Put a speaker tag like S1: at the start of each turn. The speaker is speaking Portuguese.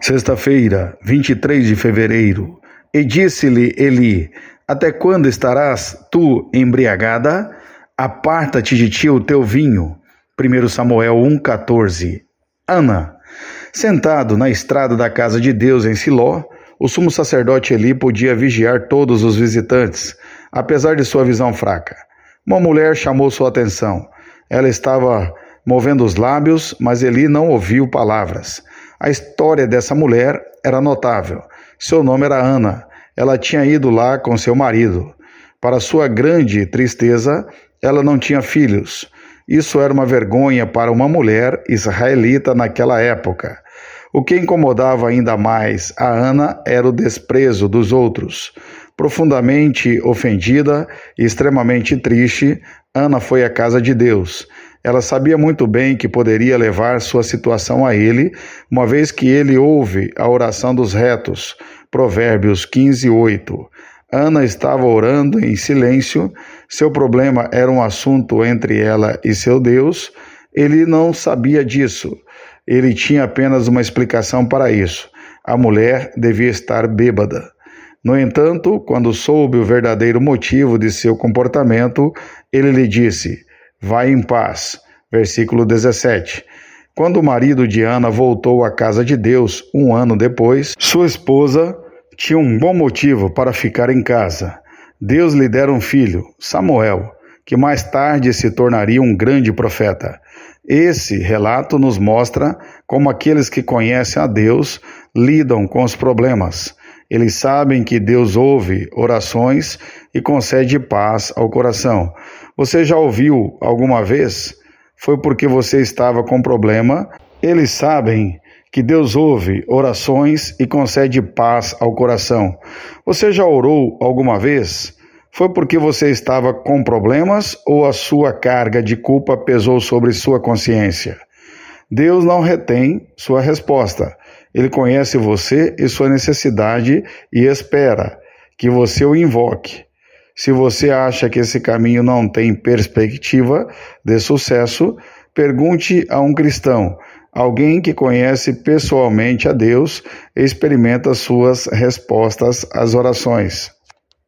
S1: Sexta-feira, 23 de fevereiro. E disse-lhe Eli: Até quando estarás tu embriagada? Aparta-te de ti o teu vinho. 1 Samuel 1,14. Ana. Sentado na estrada da casa de Deus em Siló, o sumo sacerdote Eli podia vigiar todos os visitantes, apesar de sua visão fraca. Uma mulher chamou sua atenção. Ela estava movendo os lábios, mas Eli não ouviu palavras. A história dessa mulher era notável. Seu nome era Ana. Ela tinha ido lá com seu marido. Para sua grande tristeza, ela não tinha filhos. Isso era uma vergonha para uma mulher israelita naquela época. O que incomodava ainda mais a Ana era o desprezo dos outros. Profundamente ofendida e extremamente triste, Ana foi à casa de Deus. Ela sabia muito bem que poderia levar sua situação a ele, uma vez que ele ouve a oração dos retos. Provérbios 15, 8. Ana estava orando em silêncio, seu problema era um assunto entre ela e seu Deus. Ele não sabia disso. Ele tinha apenas uma explicação para isso. A mulher devia estar bêbada. No entanto, quando soube o verdadeiro motivo de seu comportamento, ele lhe disse: Vai em paz. Versículo 17. Quando o marido de Ana voltou à casa de Deus um ano depois, sua esposa tinha um bom motivo para ficar em casa. Deus lhe dera um filho, Samuel, que mais tarde se tornaria um grande profeta. Esse relato nos mostra como aqueles que conhecem a Deus lidam com os problemas. Eles sabem que Deus ouve orações e concede paz ao coração. Você já ouviu alguma vez? Foi porque você estava com problema. Eles sabem que Deus ouve orações e concede paz ao coração. Você já orou alguma vez? Foi porque você estava com problemas ou a sua carga de culpa pesou sobre sua consciência? Deus não retém sua resposta. Ele conhece você e sua necessidade e espera que você o invoque. Se você acha que esse caminho não tem perspectiva de sucesso, pergunte a um cristão, alguém que conhece pessoalmente a Deus e experimenta suas respostas às orações.